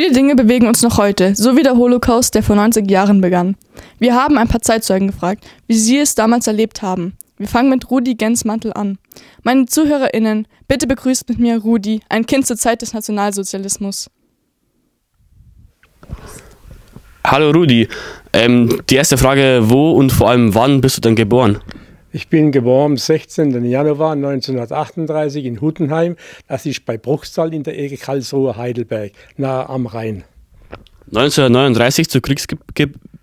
Viele Dinge bewegen uns noch heute, so wie der Holocaust, der vor 90 Jahren begann. Wir haben ein paar Zeitzeugen gefragt, wie sie es damals erlebt haben. Wir fangen mit Rudi Gensmantel an. Meine ZuhörerInnen, bitte begrüßt mit mir Rudi, ein Kind zur Zeit des Nationalsozialismus. Hallo Rudi, ähm, die erste Frage, wo und vor allem wann bist du denn geboren? Ich bin geboren am 16. Januar 1938 in Huttenheim. Das ist bei Bruchsal in der Ecke Karlsruhe Heidelberg, nahe am Rhein. 1939 zu, Kriegsge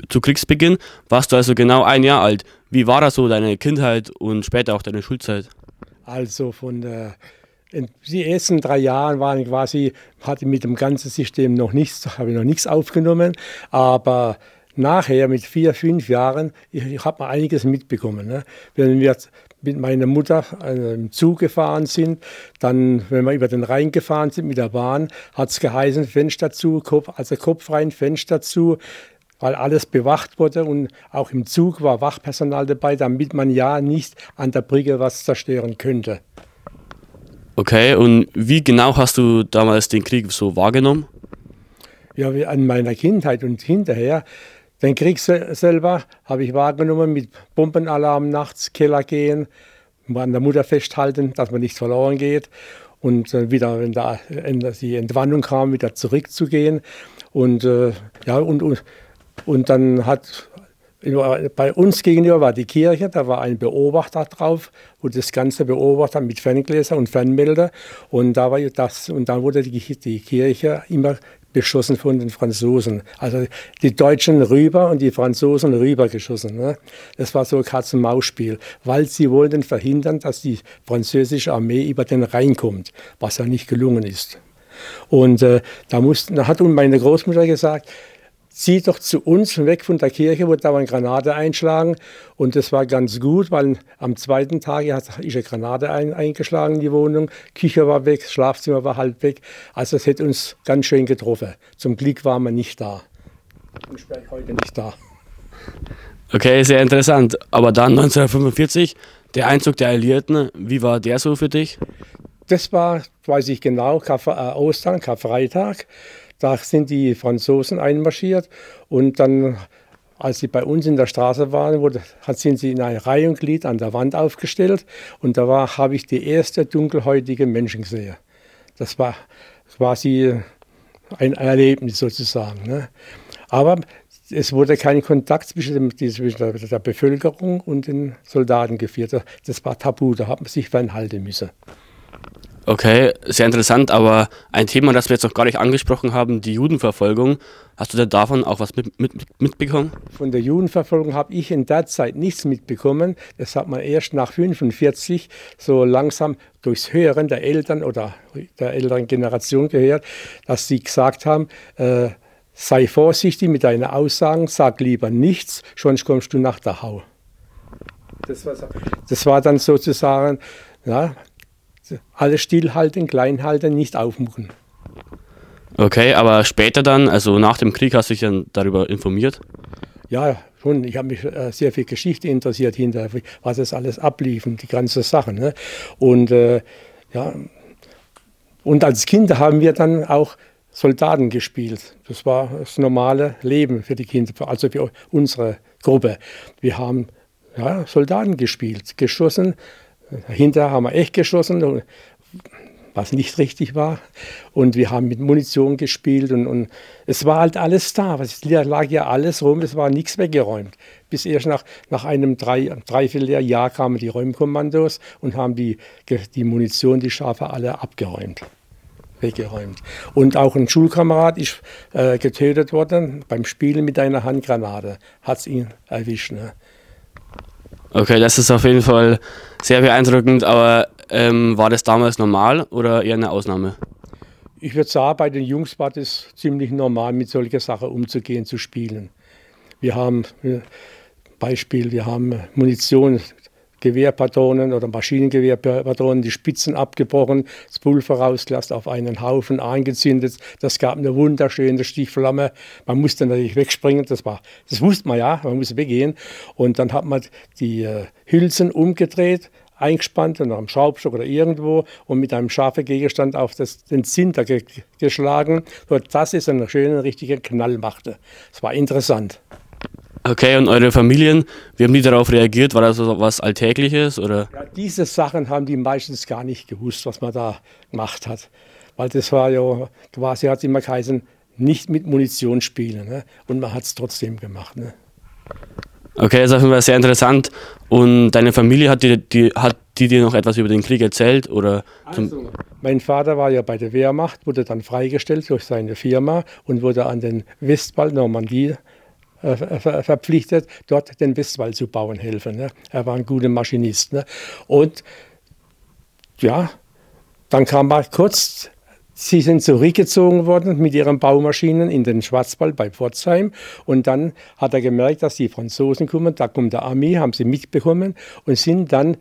zu Kriegsbeginn warst du also genau ein Jahr alt. Wie war das so deine Kindheit und später auch deine Schulzeit? Also von der die ersten drei Jahre waren quasi, hatte mit dem ganzen System noch nichts, habe ich noch nichts aufgenommen, aber nachher mit vier, fünf Jahren, ich, ich habe mal einiges mitbekommen. Ne? Wenn wir mit meiner Mutter äh, im Zug gefahren sind, dann, wenn wir über den Rhein gefahren sind mit der Bahn, hat es geheißen, Fenster zu, Kopf, also Kopf rein, Fenster zu, weil alles bewacht wurde und auch im Zug war Wachpersonal dabei, damit man ja nicht an der Brücke was zerstören könnte. Okay, und wie genau hast du damals den Krieg so wahrgenommen? Ja, an meiner Kindheit und hinterher den Krieg selber habe ich wahrgenommen mit Bombenalarm nachts, Keller gehen, an der Mutter festhalten, dass man nicht verloren geht und wieder, wenn da die Entwarnung kam, wieder zurückzugehen. Und, äh, ja, und, und, und dann hat bei uns gegenüber war die Kirche, da war ein Beobachter drauf, wo das Ganze beobachtet mit Ferngläser und Fernmelder. Und da war das, und dann wurde die, die Kirche immer beschossen von den Franzosen. Also die Deutschen rüber und die Franzosen rüber geschossen. Ne? Das war so ein Katz-und-Maus-Spiel, weil sie wollten verhindern, dass die französische Armee über den Rhein kommt, was ja nicht gelungen ist. Und äh, da, mussten, da hat meine Großmutter gesagt, zieh doch zu uns weg von der Kirche, wo da eine Granate einschlagen. Und das war ganz gut, weil am zweiten Tag ist eine Granate ein, eingeschlagen in die Wohnung. Küche war weg, Schlafzimmer war halb weg. Also es hätte uns ganz schön getroffen. Zum Glück waren wir nicht da. Ich bin heute nicht da. Okay, sehr interessant. Aber dann 1945, der Einzug der Alliierten, wie war der so für dich? Das war, weiß ich genau, Kar äh, Ostern, Karfreitag. Da sind die Franzosen einmarschiert und dann, als sie bei uns in der Straße waren, wurde, sind sie in eine Reihe an der Wand aufgestellt und da habe ich die erste dunkelhäutige Menschen gesehen. Das war quasi ein Erlebnis sozusagen. Ne? Aber es wurde kein Kontakt zwischen, dem, zwischen der Bevölkerung und den Soldaten geführt. Das war tabu, da hat man sich fernhalten müssen. Okay, sehr interessant, aber ein Thema, das wir jetzt noch gar nicht angesprochen haben, die Judenverfolgung. Hast du denn davon auch was mit, mit, mitbekommen? Von der Judenverfolgung habe ich in der Zeit nichts mitbekommen. Das hat man erst nach 45 so langsam durchs Hören der Eltern oder der älteren Generation gehört, dass sie gesagt haben, äh, sei vorsichtig mit deinen Aussagen, sag lieber nichts, sonst kommst du nach der Hau. Das war, das war dann sozusagen, ja, alles stillhalten, klein halten, nicht aufmachen. Okay, aber später dann, also nach dem Krieg, hast du dich dann darüber informiert? Ja, schon. Ich habe mich äh, sehr viel Geschichte interessiert hinter, was es alles ablief und die ganze Sache. Ne? Und äh, ja, und als Kinder haben wir dann auch Soldaten gespielt. Das war das normale Leben für die Kinder, also für unsere Gruppe. Wir haben ja, Soldaten gespielt, geschossen, Hinterher haben wir echt geschossen, was nicht richtig war. Und wir haben mit Munition gespielt und, und es war halt alles da. Es lag ja alles rum, es war nichts weggeräumt. Bis erst nach, nach einem drei, Dreivierteljahr kamen die Räumkommandos und haben die, die Munition, die Schafe alle abgeräumt weggeräumt. Und auch ein Schulkamerad ist äh, getötet worden beim Spielen mit einer Handgranate. Hat es ihn erwischt. Ne? Okay, das ist auf jeden Fall sehr beeindruckend, aber ähm, war das damals normal oder eher eine Ausnahme? Ich würde sagen, bei den Jungs war das ziemlich normal, mit solcher Sache umzugehen, zu spielen. Wir haben, äh, Beispiel, wir haben Munition, Gewehrpatronen oder Maschinengewehrpatronen, die Spitzen abgebrochen, das Pulver rausgelassen, auf einen Haufen angezündet. Das gab eine wunderschöne Stichflamme. Man musste natürlich wegspringen, das, war, das wusste man ja, man musste weggehen. Und dann hat man die äh, Hülsen umgedreht, eingespannt und am Schraubstock oder irgendwo und mit einem scharfen Gegenstand auf das, den Zinter ge geschlagen, sodass es einen schönen, richtigen Knall machte. Es war interessant. Okay, und eure Familien, wie haben die darauf reagiert? War das so was Alltägliches? Oder? Ja, diese Sachen haben die meistens gar nicht gewusst, was man da gemacht hat. Weil das war ja quasi, hat es immer geheißen, nicht mit Munition spielen. Ne? Und man hat es trotzdem gemacht. Ne? Okay, das ist auf jeden Fall sehr interessant. Und deine Familie, hat die, die, hat die dir noch etwas über den Krieg erzählt? Oder also, mein Vater war ja bei der Wehrmacht, wurde dann freigestellt durch seine Firma und wurde an den Westwall Normandie verpflichtet, dort den Westwall zu bauen helfen. Ne? Er war ein guter Maschinist. Ne? Und ja, dann kam er kurz Sie sind zurückgezogen worden mit ihren Baumaschinen in den Schwarzwald bei Pforzheim. Und dann hat er gemerkt, dass die Franzosen kommen. Da kommt der Armee, haben sie mitbekommen und sind dann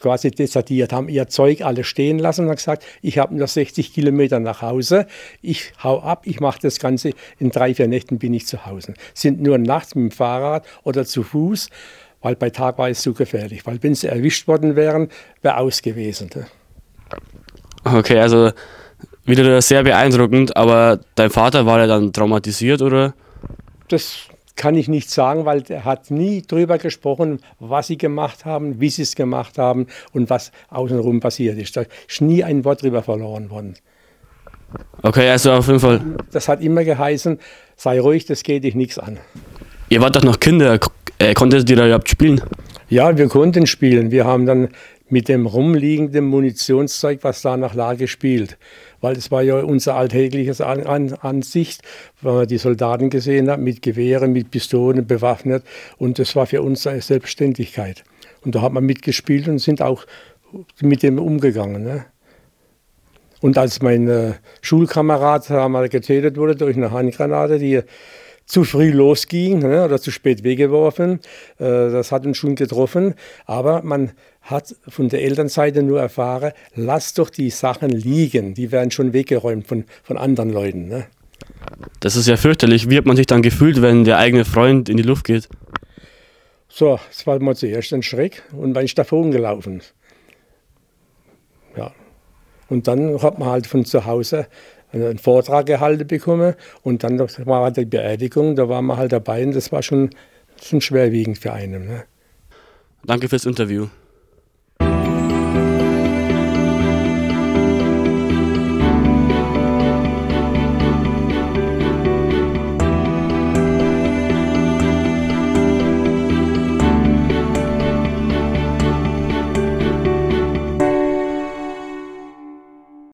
quasi desertiert, haben ihr Zeug alle stehen lassen und haben gesagt, ich habe nur 60 Kilometer nach Hause, ich hau ab, ich mache das Ganze, in drei, vier Nächten bin ich zu Hause. Sind nur nachts mit dem Fahrrad oder zu Fuß, weil bei Tag war es zu gefährlich. Weil wenn sie erwischt worden wären, wäre aus gewesen. Okay, also wieder sehr beeindruckend, aber dein Vater war ja dann traumatisiert, oder? Das kann ich nicht sagen, weil er hat nie darüber gesprochen, was sie gemacht haben, wie sie es gemacht haben und was außenrum passiert ist. Da ist nie ein Wort darüber verloren worden. Okay, also auf jeden Fall. Das hat immer geheißen, sei ruhig, das geht dich nichts an. Ihr wart doch noch Kinder, äh, konntet ihr da überhaupt spielen? Ja, wir konnten spielen. Wir haben dann mit dem rumliegenden Munitionszeug, was da nach lag, gespielt. Weil das war ja unser alltägliches An An Ansicht, wenn man die Soldaten gesehen hat, mit Gewehren, mit Pistolen bewaffnet. Und das war für uns eine Selbstständigkeit. Und da hat man mitgespielt und sind auch mit dem umgegangen. Ne? Und als mein äh, Schulkamerad einmal getötet wurde durch eine Handgranate, die zu früh losging ne, oder zu spät weggeworfen. Äh, das hat uns schon getroffen. Aber man hat von der Elternseite nur erfahren, lass doch die Sachen liegen. Die werden schon weggeräumt von, von anderen Leuten. Ne? Das ist ja fürchterlich. Wie hat man sich dann gefühlt, wenn der eigene Freund in die Luft geht? So, das war mal zuerst ein Schreck und dann ist davon gelaufen. Ja. Und dann hat man halt von zu Hause einen Vortrag gehalten bekommen und dann war die Beerdigung, da waren wir halt dabei und das war schon, schon schwerwiegend für einen. Ne? Danke fürs Interview.